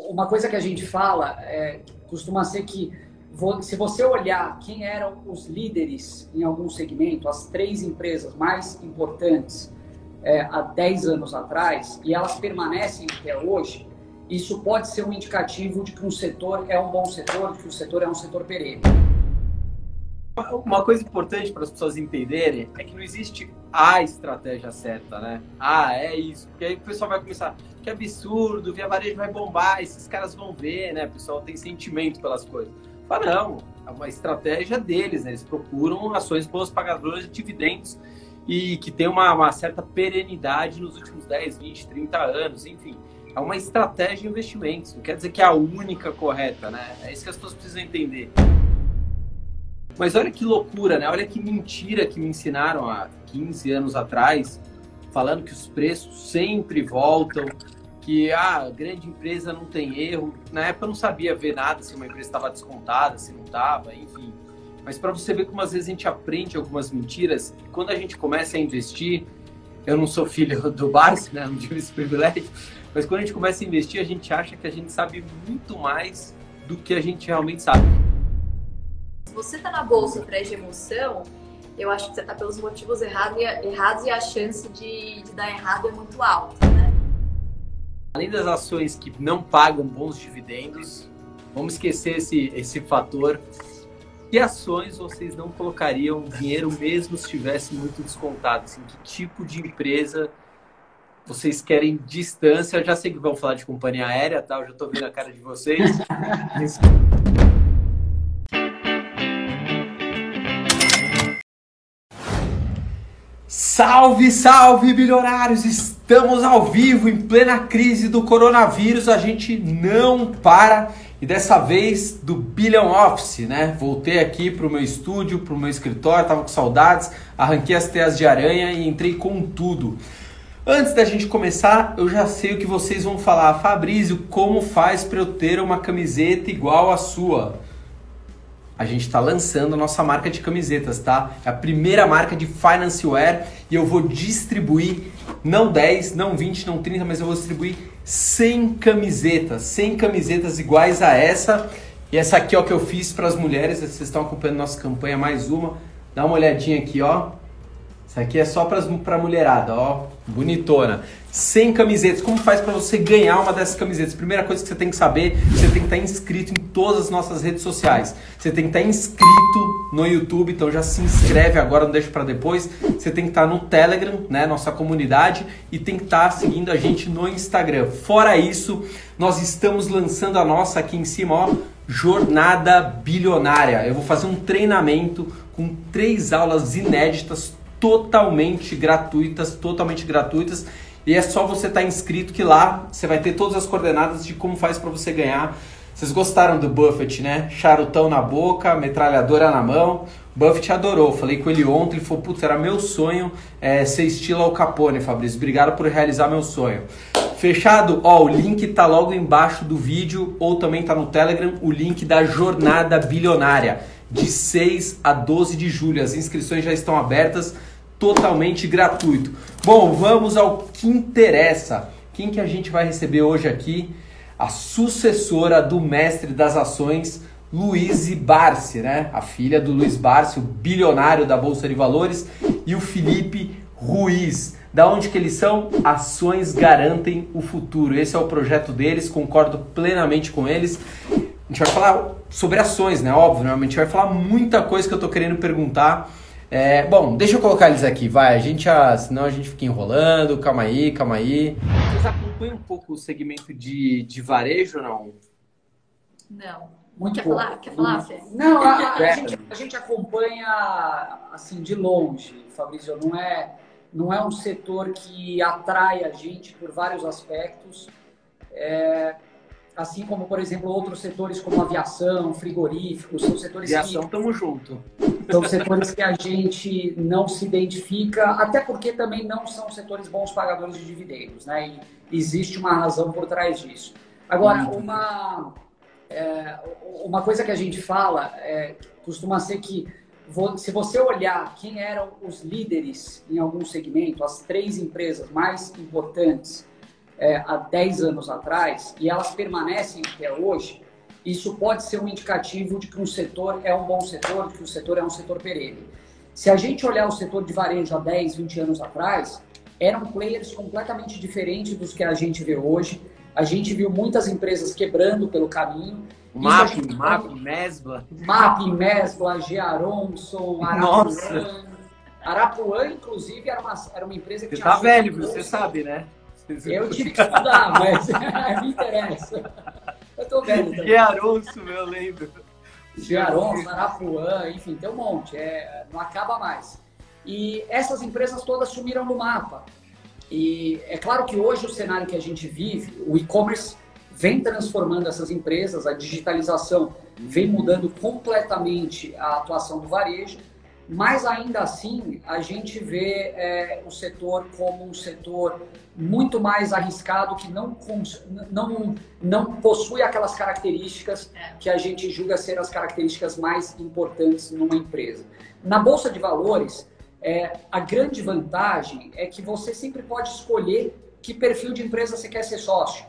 Uma coisa que a gente fala é, costuma ser que se você olhar quem eram os líderes em algum segmento, as três empresas mais importantes é, há 10 anos atrás, e elas permanecem até hoje, isso pode ser um indicativo de que um setor é um bom setor, de que o setor é um setor perene. Uma coisa importante para as pessoas entenderem é que não existe a estratégia certa, né? Ah, é isso. Porque aí o pessoal vai começar, que absurdo, via varejo vai bombar, esses caras vão ver, né? O pessoal tem sentimento pelas coisas. Fala, não, é uma estratégia deles, né? Eles procuram ações boas pagadoras de dividendos e que tem uma, uma certa perenidade nos últimos 10, 20, 30 anos, enfim. É uma estratégia de investimentos, não quer dizer que é a única correta, né? É isso que as pessoas precisam entender. Mas olha que loucura, né? Olha que mentira que me ensinaram há 15 anos atrás, falando que os preços sempre voltam, que ah, a grande empresa não tem erro. Na época eu não sabia ver nada se uma empresa estava descontada, se não estava, enfim. Mas para você ver como às vezes a gente aprende algumas mentiras, quando a gente começa a investir, eu não sou filho do Barça, né? Não tive esse privilégio, mas quando a gente começa a investir, a gente acha que a gente sabe muito mais do que a gente realmente sabe. Se você está na bolsa atrás de emoção, eu acho que você está pelos motivos errados e, errados e a chance de, de dar errado é muito alta, né? Além das ações que não pagam bons dividendos, vamos esquecer esse, esse fator. Que ações vocês não colocariam dinheiro mesmo se estivesse muito descontado? Assim, que tipo de empresa vocês querem distância? Eu já sei que vão falar de companhia aérea, tá? Eu já estou vendo a cara de vocês. Salve, salve, bilionários! Estamos ao vivo em plena crise do coronavírus, a gente não para e dessa vez do Billion Office, né? Voltei aqui para o meu estúdio, para o meu escritório, tava com saudades, arranquei as teias de aranha e entrei com tudo. Antes da gente começar, eu já sei o que vocês vão falar. Fabrício, como faz para eu ter uma camiseta igual a sua? a gente está lançando a nossa marca de camisetas, tá? É a primeira marca de finance wear e eu vou distribuir não 10, não 20, não 30, mas eu vou distribuir 100 camisetas, 100 camisetas iguais a essa. E essa aqui, ó, que eu fiz para as mulheres, vocês estão acompanhando nossa campanha mais uma. Dá uma olhadinha aqui, ó. Isso aqui é só para mulherada, ó, bonitona. 100 camisetas. Como faz para você ganhar uma dessas camisetas? Primeira coisa que você tem que saber, você tem que estar inscrito em todas as nossas redes sociais. Você tem que estar inscrito no YouTube, então já se inscreve agora, não deixa para depois. Você tem que estar no Telegram, né, nossa comunidade, e tem que estar seguindo a gente no Instagram. Fora isso, nós estamos lançando a nossa aqui em cima, ó, Jornada Bilionária. Eu vou fazer um treinamento com três aulas inéditas totalmente gratuitas, totalmente gratuitas. E é só você estar tá inscrito que lá você vai ter todas as coordenadas de como faz para você ganhar. Vocês gostaram do Buffett, né? Charutão na boca, metralhadora na mão. Buffett adorou. Falei com ele ontem, ele falou: Putz, era meu sonho é, ser estilo Al Capone, Fabrício. Obrigado por realizar meu sonho. Fechado? Ó, o link tá logo embaixo do vídeo ou também tá no Telegram o link da Jornada Bilionária de 6 a 12 de julho. As inscrições já estão abertas totalmente gratuito. Bom, vamos ao que interessa. Quem que a gente vai receber hoje aqui? A sucessora do mestre das ações, Luiz Barsi, né? A filha do Luiz Barsi, o bilionário da Bolsa de Valores, e o Felipe Ruiz. Da onde que eles são? Ações garantem o futuro. Esse é o projeto deles, concordo plenamente com eles. A gente vai falar sobre ações, né? Óbvio, né? A gente vai falar muita coisa que eu tô querendo perguntar é, bom, deixa eu colocar eles aqui, vai. A gente, ah, senão a gente fica enrolando. Calma aí, calma aí. Vocês acompanham um pouco o segmento de, de varejo ou não? Não. Muito Quer pouco. falar? Quer falar, Fê? Não, a, a, a, gente, a, gente, acompanha assim de longe, Fabrício. Não é, não é um setor que atrai a gente por vários aspectos. É, assim como, por exemplo, outros setores como aviação, frigoríficos, são setores aviação, que... tamo junto. São setores que a gente não se identifica, até porque também não são setores bons pagadores de dividendos, né? E existe uma razão por trás disso. Agora, uma, é, uma coisa que a gente fala é, costuma ser que se você olhar quem eram os líderes em algum segmento, as três empresas mais importantes é, há 10 anos atrás e elas permanecem até hoje, isso pode ser um indicativo de que um setor é um bom setor, de que o setor é um setor perene. Se a gente olhar o setor de varejo há 10, 20 anos atrás, eram players completamente diferentes dos que a gente vê hoje. A gente viu muitas empresas quebrando pelo caminho. MAP, MAP, Mesbla. MAP, Mesbla, Gearonson, Arapuã. Arapuã, inclusive, era uma, era uma empresa que você tinha... Você tá velho, você sabe, né? Eu tive que estudar, mas me interessa. Eu tô velho também. Gearonso, eu lembro. Gearonso, Arapuã, enfim, tem um monte. É, não acaba mais. E essas empresas todas sumiram no mapa. E é claro que hoje o cenário que a gente vive, o e-commerce vem transformando essas empresas, a digitalização vem mudando completamente a atuação do varejo, mas ainda assim a gente vê é, o setor como um setor muito mais arriscado que não, não, não possui aquelas características que a gente julga ser as características mais importantes numa empresa. Na Bolsa de Valores, é, a grande vantagem é que você sempre pode escolher que perfil de empresa você quer ser sócio.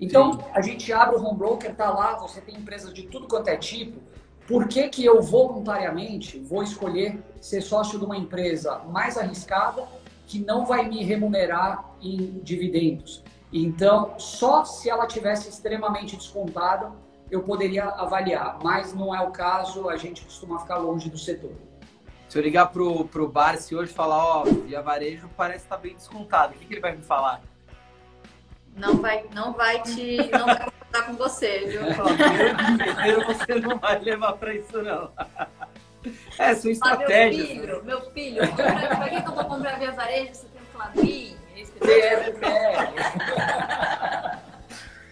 Então, Sim. a gente abre o home broker, tá lá, você tem empresas de tudo quanto é tipo. Por que, que eu voluntariamente vou escolher ser sócio de uma empresa mais arriscada que não vai me remunerar em dividendos? Então, só se ela tivesse extremamente descontada, eu poderia avaliar, mas não é o caso, a gente costuma ficar longe do setor. Se eu ligar pro, pro Barsi hoje e falar, ó, via varejo parece estar tá bem descontado, o que, que ele vai me falar? Não vai, não vai te. Não vai contar com você, viu? Primeiro você não vai levar pra isso, não. É, sua estratégia. Ah, meu filho, meu filho, pra, que, que eu vou comprar via varejo? Você tem um Flavinho?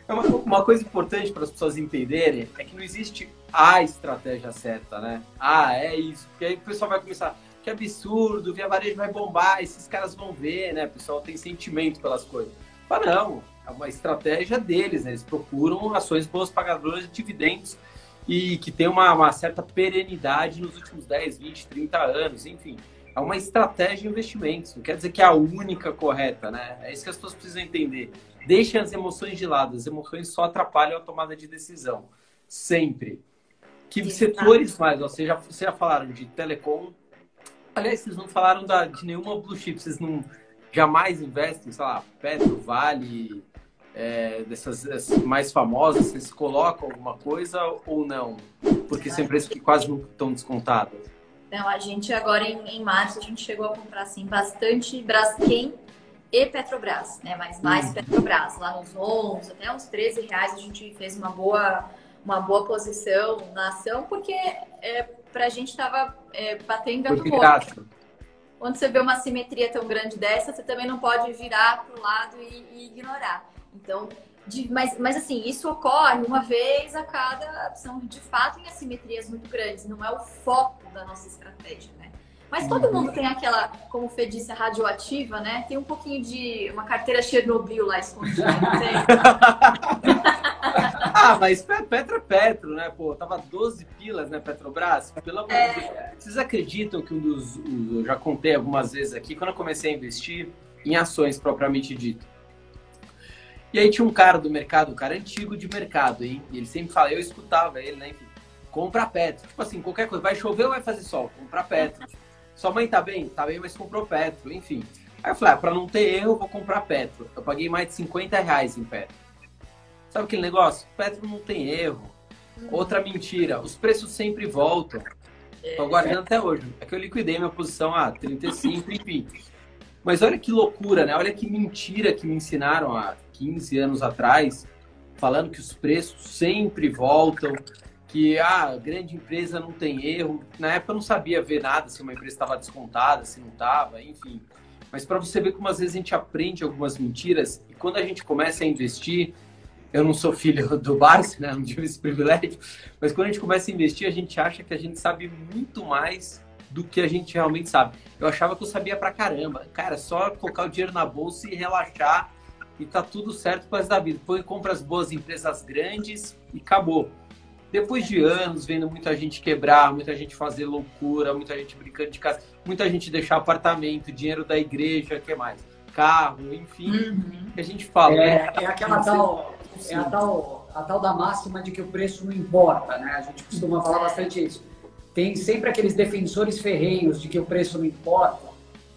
É uma, uma coisa importante para as pessoas entenderem é que não existe a estratégia certa, né? Ah, é isso. Porque aí o pessoal vai começar, que absurdo, via varejo vai bombar, esses caras vão ver, né? O pessoal tem sentimento pelas coisas. Mas não, é uma estratégia deles, né? Eles procuram ações boas pagadoras de dividendos e que tem uma, uma certa perenidade nos últimos 10, 20, 30 anos, enfim. É uma estratégia de investimentos, não quer dizer que é a única correta, né? É isso que as pessoas precisam entender. Deixem as emoções de lado, as emoções só atrapalham a tomada de decisão. Sempre. Que Exato. setores mais? Vocês já, vocês já falaram de telecom. Aliás, vocês não falaram da, de nenhuma blue chip, vocês não jamais investem, sei lá, Petro, Vale, é, dessas mais famosas, vocês colocam alguma coisa ou não? Porque são empresas que quase não estão descontadas. Não, a gente agora em, em março a gente chegou a comprar assim bastante Braskem e Petrobras, né? Mas mais uhum. Petrobras, lá nos 11, até uns 13 reais a gente fez uma boa, uma boa posição na ação, porque é, pra gente estava é, batendo gato morto. Quando você vê uma simetria tão grande dessa, você também não pode virar para o lado e, e, ignorar. Então, de, mas, mas assim, isso ocorre uma vez a cada. São de fato em assimetrias muito grandes, não é o foco da nossa estratégia, né? Mas todo mundo tem aquela, como o Fê disse, radioativa, né? Tem um pouquinho de uma carteira Chernobyl lá escondida, ah, mas Petro é Petro, né? Pô, tava 12 pilas, né, Petrobras? Pelo amor é... de Deus. Vocês acreditam que um dos. Eu já contei algumas vezes aqui, quando eu comecei a investir em ações propriamente dito. E aí tinha um cara do mercado, um cara antigo de mercado, hein? E ele sempre fala, eu escutava ele, né? Enfim, compra Petro. Tipo assim, qualquer coisa, vai chover ou vai fazer sol? Compra Petro. Sua mãe tá bem? Tá bem, mas comprou Petro, enfim. Aí eu falei, ah, pra não ter erro, eu vou comprar Petro. Eu paguei mais de 50 reais em Petro. Sabe aquele negócio? Petro não tem erro. Outra mentira, os preços sempre voltam. Tô guardando até hoje. É que eu liquidei minha posição a 35, enfim. Mas olha que loucura, né? Olha que mentira que me ensinaram há 15 anos atrás, falando que os preços sempre voltam, que a ah, grande empresa não tem erro. Na época eu não sabia ver nada se uma empresa estava descontada, se não estava, enfim. Mas para você ver como às vezes a gente aprende algumas mentiras e quando a gente começa a investir, eu não sou filho do Barça, né? Não tive esse privilégio, mas quando a gente começa a investir, a gente acha que a gente sabe muito mais do que a gente realmente sabe. Eu achava que eu sabia pra caramba. Cara, só colocar o dinheiro na bolsa e relaxar e tá tudo certo com as da vida. Põe compra as boas empresas grandes e acabou. Depois de anos vendo muita gente quebrar, muita gente fazer loucura, muita gente brincando de casa, muita gente deixar apartamento, dinheiro da igreja, o que mais? carro, enfim, uhum. que a gente fala. É, né? é aquela tal, é a tal, a tal da máxima de que o preço não importa, né? A gente costuma falar bastante isso. Tem sempre aqueles defensores ferreiros de que o preço não importa,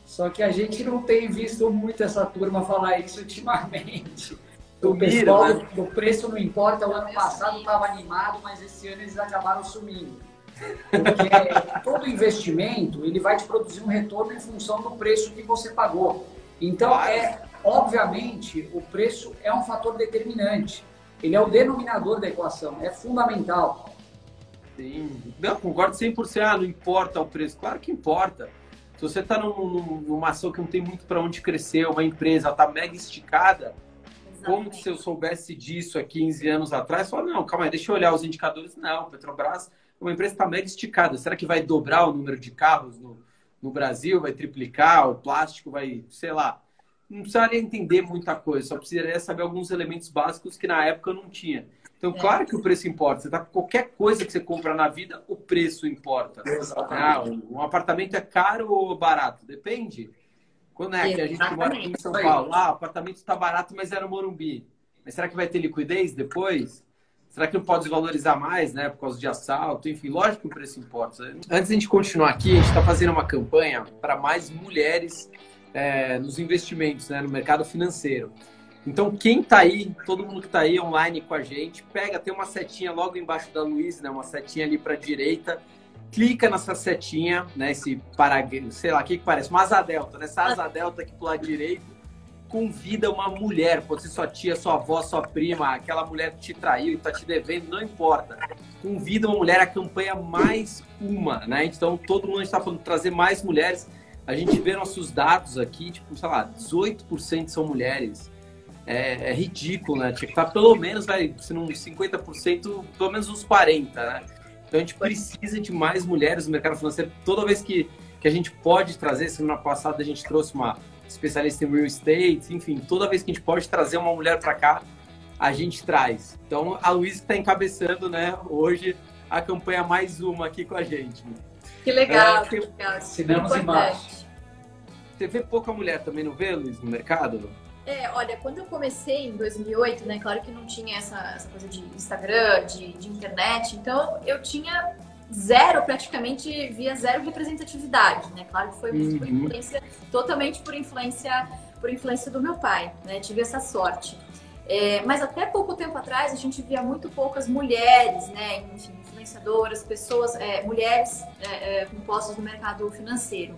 só que a gente não tem visto muito essa turma falar isso ultimamente. O pessoal né? do preço não importa, o ano passado estava animado, mas esse ano eles acabaram sumindo. Porque todo investimento ele vai te produzir um retorno em função do preço que você pagou. Então, é, obviamente, o preço é um fator determinante. Ele é o denominador da equação, é fundamental. Sim, não, concordo 100%. Ah, não importa o preço. Claro que importa. Se você está num, numa ação que não tem muito para onde crescer, uma empresa está mega esticada, Exatamente. como que se eu soubesse disso há 15 anos atrás, eu falo, não, calma aí, deixa eu olhar os indicadores. Não, Petrobras uma empresa está mega esticada. Será que vai dobrar o número de carros no, no Brasil? Vai triplicar? O plástico vai, sei lá. Não precisaria entender muita coisa, só precisaria saber alguns elementos básicos que na época não tinha. Então, é. claro que o preço importa. Você tá, qualquer coisa que você compra na vida, o preço importa. Ah, um, apartamento é caro ou barato? Depende. Quando é que a gente mora aqui em São Paulo? Ah, o apartamento está barato, mas era Morumbi. Mas será que vai ter liquidez depois? Será que não pode desvalorizar mais, né? Por causa de assalto? Enfim, lógico que o preço importa. Antes de a gente continuar aqui, a gente está fazendo uma campanha para mais mulheres é, nos investimentos, né? No mercado financeiro. Então, quem está aí, todo mundo que está aí online com a gente, pega, tem uma setinha logo embaixo da Luiz, né? Uma setinha ali para a direita. Clica nessa setinha, né? Esse para, sei lá, o que, que parece? Uma asa delta, né? Essa asa delta aqui pro lado direito convida uma mulher, pode ser sua tia, sua avó, sua prima, aquela mulher que te traiu e tá te devendo, não importa. Convida uma mulher, a campanha mais uma, né? Então todo mundo está falando de trazer mais mulheres. A gente vê nossos dados aqui, tipo, sei lá, 18% são mulheres. É, é, ridículo, né? Tinha que estar tá pelo menos, vai, se não 50%, pelo menos uns 40%, né? Então a gente precisa de mais mulheres no mercado financeiro. Toda vez que, que a gente pode trazer, semana passada a gente trouxe uma, especialista em real estate, enfim, toda vez que a gente pode trazer uma mulher para cá, a gente traz. Então, a Luísa está encabeçando, né, hoje, a campanha mais uma aqui com a gente. Que legal, é, que legal. Cinemos embaixo. Você vê pouca mulher também, não vê, Luiz, no mercado? É, olha, quando eu comecei em 2008, né, claro que não tinha essa, essa coisa de Instagram, de, de internet, então eu tinha zero, praticamente via zero representatividade, né? Claro que foi uhum. por influência, totalmente por influência, por influência do meu pai, né? Tive essa sorte. É, mas até pouco tempo atrás a gente via muito poucas mulheres, né? Enfim, influenciadoras, pessoas, é, mulheres é, é com postos no mercado financeiro.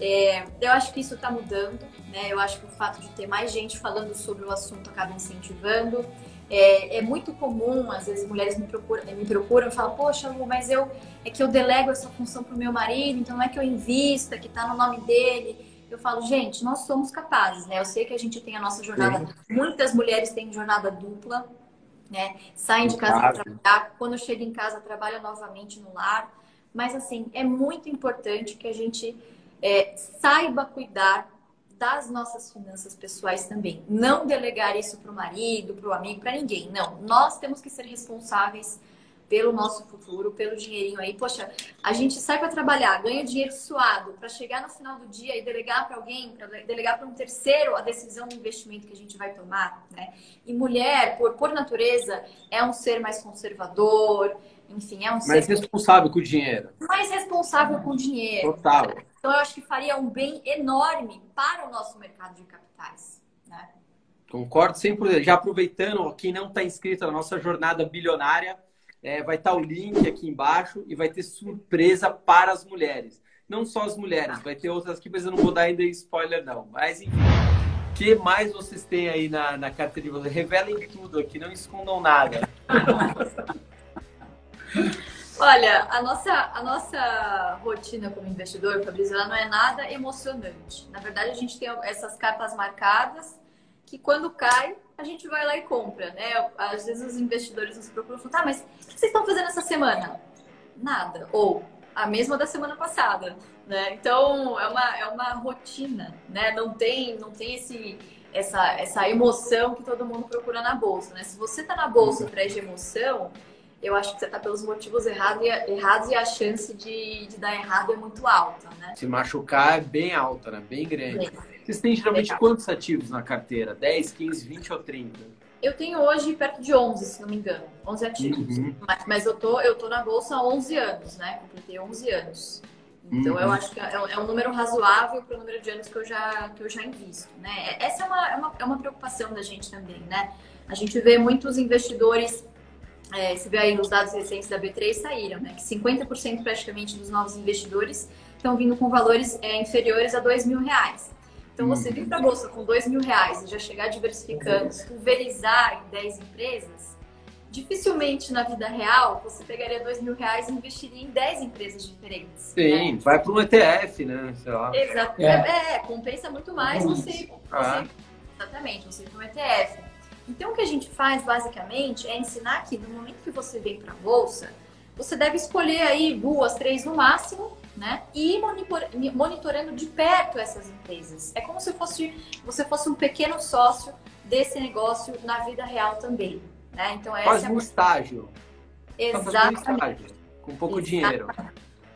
É, eu acho que isso está mudando, né? Eu acho que o fato de ter mais gente falando sobre o assunto acaba incentivando. É, é, muito comum, às vezes, mulheres me procuram, me procuram e falam, poxa, Lu, mas eu é que eu delego essa função para o meu marido, então não é que eu invista, que está no nome dele. Eu falo, gente, nós somos capazes, né? Eu sei que a gente tem a nossa jornada, Sim. muitas mulheres têm jornada dupla, né? Saem de casa para trabalhar, quando chegam em casa trabalham novamente no lar. Mas assim, é muito importante que a gente é, saiba cuidar das nossas finanças pessoais também. Não delegar isso para o marido, para o amigo, para ninguém. Não. Nós temos que ser responsáveis pelo nosso futuro, pelo dinheirinho aí. Poxa, a gente sai para trabalhar, ganha dinheiro suado, para chegar no final do dia e delegar para alguém, para delegar para um terceiro a decisão do investimento que a gente vai tomar, né? E mulher, por, por natureza, é um ser mais conservador, enfim, é um mais ser... responsável com o dinheiro. Mais responsável com o dinheiro. Total. Então, eu acho que faria um bem enorme para o nosso mercado de capitais. Né? Concordo sempre. Já aproveitando, quem não está inscrito na nossa jornada bilionária, é, vai estar tá o link aqui embaixo e vai ter surpresa para as mulheres. Não só as mulheres, vai ter outras aqui, mas eu não vou dar ainda spoiler, não. Mas enfim. O que mais vocês têm aí na, na carteira de vocês? Revelem tudo aqui, não escondam nada. Olha, a nossa, a nossa rotina como investidor, Fabrício, ela não é nada emocionante. Na verdade, a gente tem essas capas marcadas que quando cai, a gente vai lá e compra, né? Às vezes os investidores nos procuram e falam, tá, mas o que vocês estão fazendo essa semana? Nada. Ou a mesma da semana passada, né? Então, é uma, é uma rotina, né? Não tem, não tem esse, essa, essa emoção que todo mundo procura na bolsa, né? Se você tá na bolsa atrás de emoção eu acho que você está pelos motivos errados e, errados e a chance de, de dar errado é muito alta, né? Se machucar é bem alta, né? Bem grande. Vocês têm geralmente Legal. quantos ativos na carteira? 10, 15, 20 ou 30? Eu tenho hoje perto de 11, se não me engano. 11 ativos. Uhum. Mas, mas, eu, tô, eu tô na bolsa há 11 anos, né? Completei 11 anos. Então, uhum. eu acho que é, é, um número razoável para o número de anos que eu já, que eu já invisto, né? Essa é uma, é, uma, é uma preocupação da gente também, né? A gente vê muitos investidores, é, se vê aí os dados recentes da B3 saíram, né? Que 50% praticamente dos novos investidores estão vindo com valores é, inferiores a 2 mil reais. Então, você vir para a bolsa com 2 mil reais e já chegar diversificando, pulverizar em 10 empresas, dificilmente na vida real você pegaria 2 mil reais e investiria em 10 empresas diferentes. Sim, né? vai para um ETF, né? Sei lá. Exato. É. é, compensa muito mais você, ah. você. Exatamente, você ir para um ETF. Então, o que a gente faz basicamente é ensinar que no momento que você vem para a bolsa, você deve escolher aí duas, três no máximo, né? E ir monitorando de perto essas empresas. É como se fosse, você fosse um pequeno sócio desse negócio na vida real também. Né? Então, Faz é um estágio. Exatamente. Um estágio, com pouco Exatamente. dinheiro.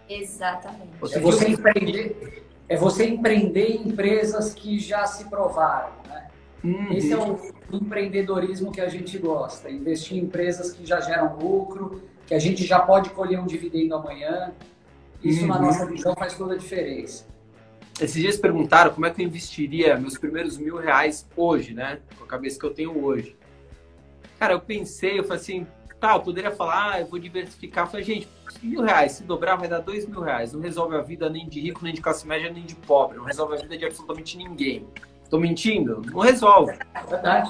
Exatamente. Você é você, empreender, é você empreender em empresas que já se provaram. Né? Uhum. Esse é o empreendedorismo que a gente gosta. Investir em empresas que já geram lucro, que a gente já pode colher um dividendo amanhã. Isso, uhum. na nossa visão, faz toda a diferença. Esses dias perguntaram como é que eu investiria meus primeiros mil reais hoje, né? Com a cabeça que eu tenho hoje. Cara, eu pensei, eu falei assim, tá, eu poderia falar, ah, eu vou diversificar. Eu falei, gente, mil reais, se dobrar vai dar dois mil reais. Não resolve a vida nem de rico, nem de classe média, nem de pobre. Não resolve a vida de absolutamente ninguém. Tô mentindo? Não resolve.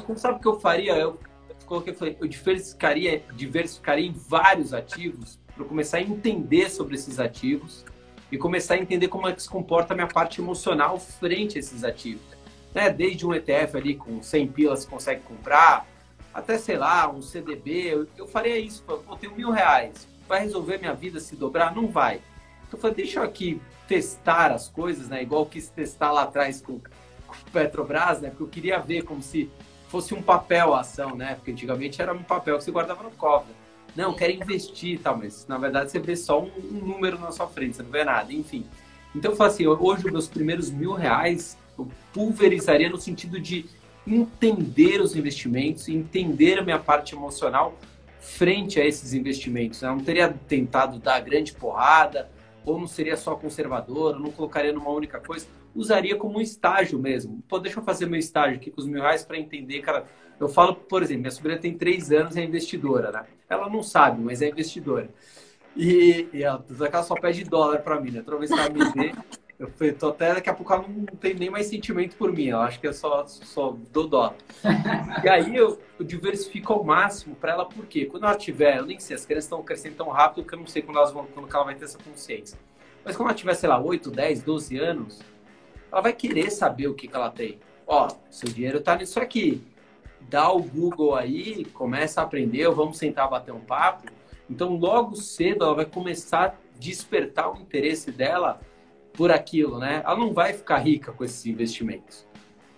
Então, sabe o que eu faria? Eu coloquei, falei, eu diversificaria, diversificaria em vários ativos para começar a entender sobre esses ativos e começar a entender como é que se comporta a minha parte emocional frente a esses ativos. Né? Desde um ETF ali com 100 pilas consegue comprar, até, sei lá, um CDB, eu, eu faria isso, pô, tenho mil reais, vai resolver minha vida se dobrar? Não vai. Então eu falei, deixa eu aqui testar as coisas, né? Igual eu quis testar lá atrás com, Petrobras, né? Porque eu queria ver como se fosse um papel a ação, né? Porque antigamente era um papel que você guardava no cofre. Não, quero investir e tal, mas na verdade você vê só um, número na sua frente, você não vê nada, enfim. Então eu falo assim, hoje meus primeiros mil reais eu pulverizaria no sentido de entender os investimentos, entender a minha parte emocional frente a esses investimentos. Eu não teria tentado dar grande porrada, ou não seria só conservador, não colocaria numa única coisa. Usaria como um estágio mesmo. Pô, deixa eu fazer meu estágio aqui com os mil reais para entender, cara. Eu falo, por exemplo, minha sobrinha tem três anos e é investidora, né? Ela não sabe, mas é investidora. E, e ela, ela só pede dólar para mim, né? Toda vez que ela me vê, eu tô até daqui a pouco ela não tem nem mais sentimento por mim. Eu acho que é só, só do dó. e aí eu, eu, diversifico ao máximo para ela, por quê? Quando ela tiver, eu nem sei, as crianças estão crescendo tão rápido que eu não sei quando, elas vão, quando ela vai ter essa consciência. Mas quando ela tiver, sei lá, 8, 10, 12 anos, ela vai querer saber o que, que ela tem. Ó, seu dinheiro tá nisso aqui. Dá o Google aí, começa a aprender, vamos sentar bater um papo. Então, logo cedo, ela vai começar a despertar o interesse dela por aquilo, né? Ela não vai ficar rica com esses investimentos.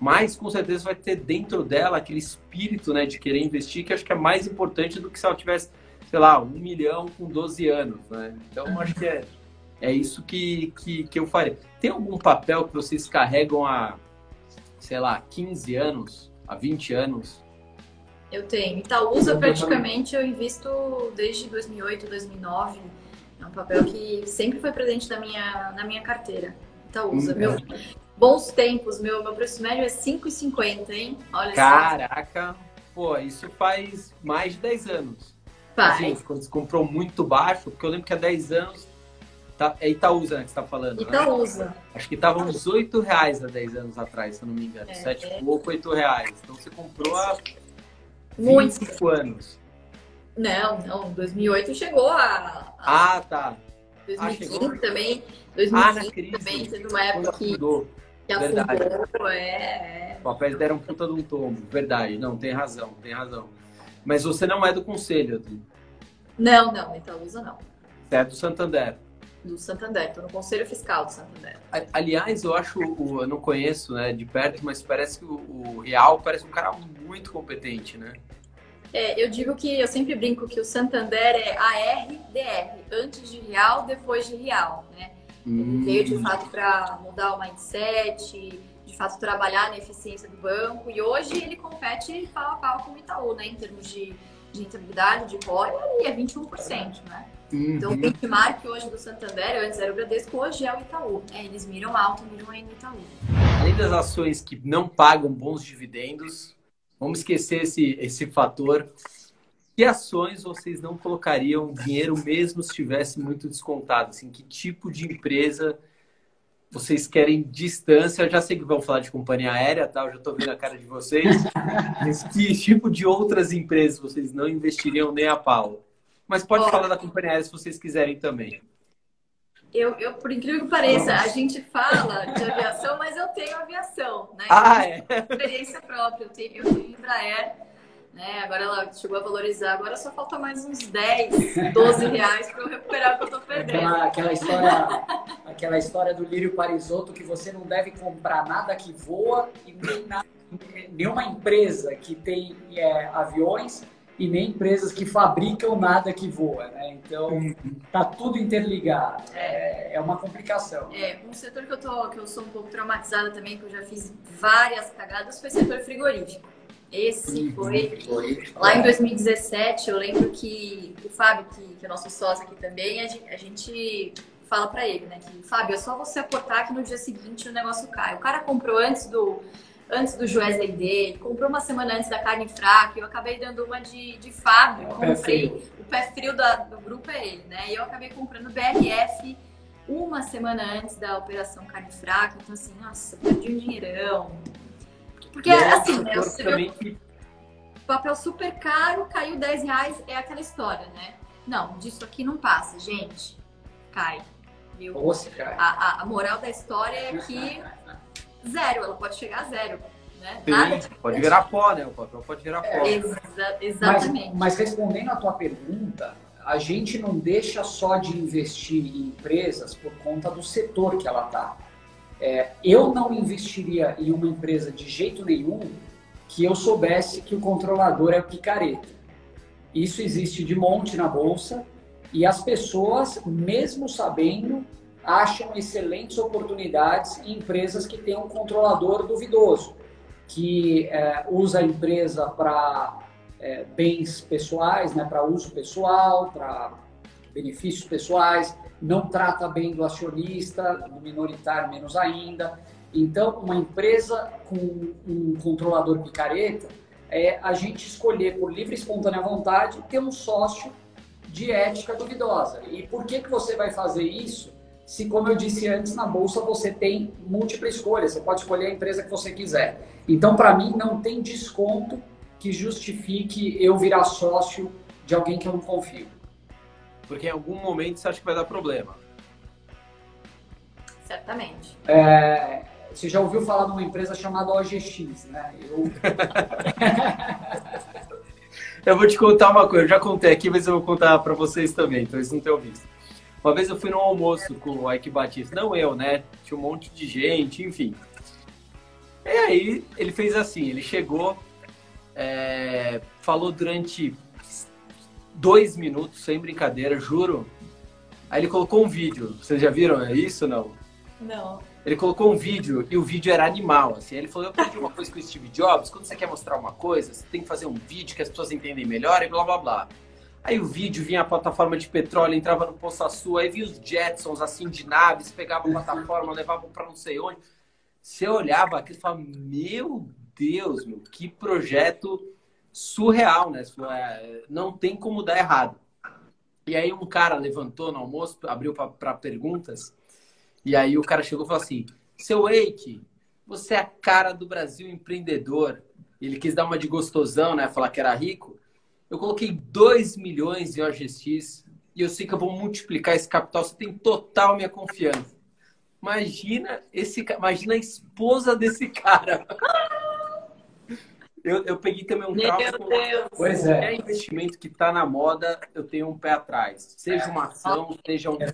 Mas com certeza vai ter dentro dela aquele espírito né, de querer investir, que acho que é mais importante do que se ela tivesse, sei lá, um milhão com 12 anos. Né? Então acho que é, é isso que, que, que eu faria. Tem algum papel que vocês carregam há, sei lá, 15 anos, há 20 anos? Eu tenho. Itaúsa, praticamente, eu invisto desde 2008, 2009 é um papel que sempre foi presente na minha, na minha carteira. Itaúsa. Hum, meu, é. Bons tempos, meu, meu preço médio é 5,50, hein? Olha Caraca! Só. Pô, isso faz mais de 10 anos. Faz. Assim, quando você comprou muito baixo, porque eu lembro que há 10 anos Tá, é Itaúsa né, que você está falando. Né? Itaúsa. Né? Acho que estava uns 8 reais há 10 anos atrás, se eu não me engano. É, 7 é. pouco, 8 reais. Então você comprou há 25 anos. Não, não. 2008 chegou a. a ah, tá. 2015 ah, também. 2015 ah, também teve uma época que, afundou. que afundou. É, é. Os papéis deram puta de um tombo. Verdade. Não, tem razão, tem razão. Mas você não é do conselho, Adri? Não, não. Itaúsa não. Você é do Santander. Do Santander. Estou no Conselho Fiscal do Santander. Aliás, eu acho, eu não conheço né, de perto, mas parece que o, o Real parece um cara muito competente, né? É, eu digo que eu sempre brinco que o Santander é ARDR, antes de real, depois de real, né? Hum. Ele veio de fato para mudar o mindset, de de fato trabalhar na eficiência do banco. E hoje ele compete pau a pau com o Itaú, né? Em termos de, de rentabilidade, de ROI, e é 21%, né? Uhum. Então, o benchmark hoje do Santander, antes era o Bradesco, hoje é o Itaú. É, eles miram alto, miram aí no Itaú. Além das ações que não pagam bons dividendos, vamos esquecer esse, esse fator. Que ações vocês não colocariam dinheiro mesmo se estivesse muito descontado? Assim, que tipo de empresa vocês querem distância? Eu já sei que vão falar de companhia aérea, tá? Eu já estou vendo a cara de vocês. Mas que tipo de outras empresas vocês não investiriam nem a pau? Mas pode falar da companhia aérea se vocês quiserem também. Eu, eu, por incrível que pareça, a gente fala de aviação, mas eu tenho aviação, né? Ah, é? Experiência própria. Eu tenho, eu tenho Embraer, né? Agora ela chegou a valorizar. Agora só falta mais uns 10, 12 reais para eu recuperar o que eu tô perdendo. Aquela, aquela, história, aquela história do Lírio Parisotto que você não deve comprar nada que voa e nem nada, nenhuma empresa que tem é, aviões e nem empresas que fabricam nada que voa, né? Então tá tudo interligado. É, é uma complicação. É, um setor que eu tô, que eu sou um pouco traumatizada também, que eu já fiz várias cagadas, foi o setor frigorífico. Esse uhum. foi, foi lá em 2017. Eu lembro que o Fábio, que, que é nosso sócio aqui também, a gente, a gente fala para ele, né? Que Fábio, é só você aportar que no dia seguinte o negócio cai. O cara comprou antes do antes do Joesley dele, comprou uma semana antes da carne fraca, eu acabei dando uma de, de Fábio, o pé frio. o pé frio da, do grupo é ele, né? E eu acabei comprando BRF uma semana antes da operação carne fraca, então assim, nossa, perdi um dinheirão. Porque é, assim, né? Você papel super caro, caiu 10 reais, é aquela história, né? Não, disso aqui não passa, gente. Cai. Viu? Ou cai. A, a, a moral da história é que zero, ela pode chegar a zero. Né? Nada pode virar pó, né? O papel pode virar pó. É, exa exatamente. Mas, mas, respondendo à tua pergunta, a gente não deixa só de investir em empresas por conta do setor que ela está. É, eu não investiria em uma empresa de jeito nenhum que eu soubesse que o controlador é picareta. Isso existe de monte na bolsa e as pessoas, mesmo sabendo, acham excelentes oportunidades em empresas que têm um controlador duvidoso, que é, usa a empresa para é, bens pessoais, né, para uso pessoal, para benefícios pessoais, não trata bem do acionista, do minoritário menos ainda. Então, uma empresa com um controlador picareta é a gente escolher por livre e espontânea vontade ter um sócio de ética duvidosa. E por que, que você vai fazer isso? Se, como eu disse antes, na bolsa você tem múltipla escolha, você pode escolher a empresa que você quiser. Então, para mim, não tem desconto que justifique eu virar sócio de alguém que eu não confio. Porque em algum momento você acha que vai dar problema. Certamente. É, você já ouviu falar de uma empresa chamada OGX, né? Eu... eu vou te contar uma coisa, eu já contei aqui, mas eu vou contar para vocês também, então eles não tenham visto. Uma vez eu fui num almoço com o Ike Batista, não eu, né? Tinha um monte de gente, enfim. E aí ele fez assim, ele chegou, é, falou durante dois minutos, sem brincadeira, juro. Aí ele colocou um vídeo. Vocês já viram isso não? Não. Ele colocou um vídeo e o vídeo era animal, assim. Ele falou, eu aprendi uma coisa com o Steve Jobs, quando você quer mostrar uma coisa, você tem que fazer um vídeo que as pessoas entendem melhor e blá blá blá. Aí o vídeo vinha a plataforma de petróleo, entrava no Poço Sul, aí vinha os Jetsons assim de naves, pegavam a plataforma, levavam para não sei onde. Você olhava aquilo e falava, meu Deus, meu, que projeto surreal, né? É, não tem como dar errado. E aí um cara levantou no almoço, abriu para perguntas, e aí o cara chegou e falou assim, seu Eike, você é a cara do Brasil empreendedor. Ele quis dar uma de gostosão, né? Falar que era rico. Eu coloquei 2 milhões em OGX e eu sei que eu vou multiplicar esse capital. Você tem total minha confiança. Imagina esse, imagina a esposa desse cara. Eu, eu peguei também um. Meu Deus. Pois é. Qualquer investimento que está na moda, eu tenho um pé atrás. Seja uma ação, seja um é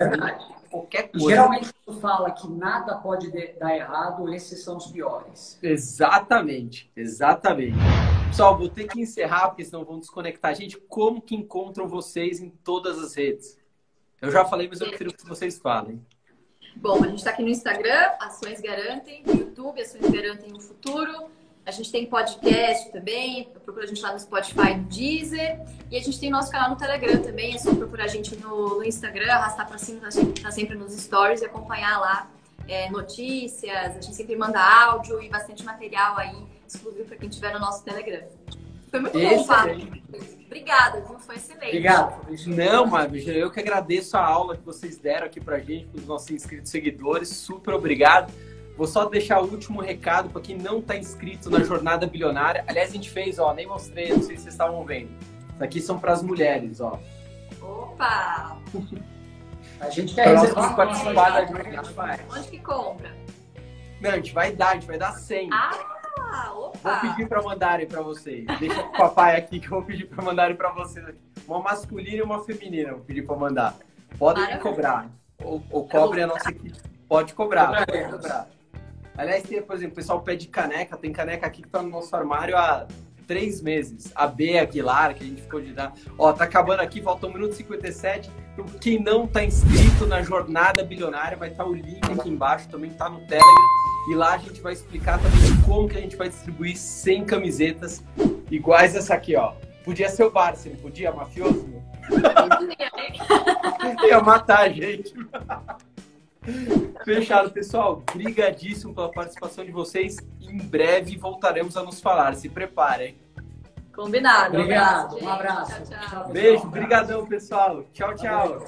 qualquer coisa. Geralmente tu fala que nada pode dar errado, esses são os piores. Exatamente, exatamente. Pessoal, vou ter que encerrar, porque senão vão desconectar. Gente, como que encontram vocês em todas as redes? Eu já falei, mas eu prefiro que vocês falem. Bom, a gente está aqui no Instagram, Ações Garantem, no YouTube, Ações Garantem o Futuro. A gente tem podcast também, procura a gente lá no Spotify, no Deezer. E a gente tem nosso canal no Telegram também, é só procurar a gente no, no Instagram, arrastar para cima, tá sempre, tá sempre nos stories e acompanhar lá é, notícias. A gente sempre manda áudio e bastante material aí exclusivo para quem estiver no nosso Telegram. Foi muito bom, Fábio. Obrigada? Foi excelente. Obrigado. Não, Márcia, eu que agradeço a aula que vocês deram aqui pra gente, para os nossos inscritos seguidores. Super obrigado. Vou só deixar o último recado para quem não está inscrito na Jornada Bilionária. Aliás, a gente fez, ó, nem mostrei, não sei se vocês estavam vendo. Isso aqui são para as mulheres, ó. Opa! A gente quer reservar participar da jornada. Onde que compra? Não, a gente vai dar, a gente vai dar 100. Ah, opa! Vou pedir para mandarem para vocês. Deixa o papai aqui que eu vou pedir para mandarem para vocês aqui. Uma masculina e uma feminina, vou pedir para mandar. Podem Maravilha. cobrar. Ou, ou cobre a nossa equipe. Pode cobrar, pode cobrar. Aliás, tem, por exemplo, o pessoal pede caneca. Tem caneca aqui que tá no nosso armário há três meses. A B Aguilar, que a gente ficou de dar. Ó, tá acabando aqui, falta 1 minuto e 57. Então, quem não tá inscrito na Jornada Bilionária, vai estar o link aqui embaixo, também tá no Telegram. E lá a gente vai explicar também como que a gente vai distribuir 100 camisetas iguais essa aqui, ó. Podia ser o Barça, podia? Mafioso? Ia matar a gente. Fechado, pessoal. Brigadíssimo pela participação de vocês. Em breve voltaremos a nos falar. Se preparem. Combinado. Obrigado. gente. Um abraço. Tchau, tchau. Beijo, pessoal. brigadão, pessoal. Tchau, tchau.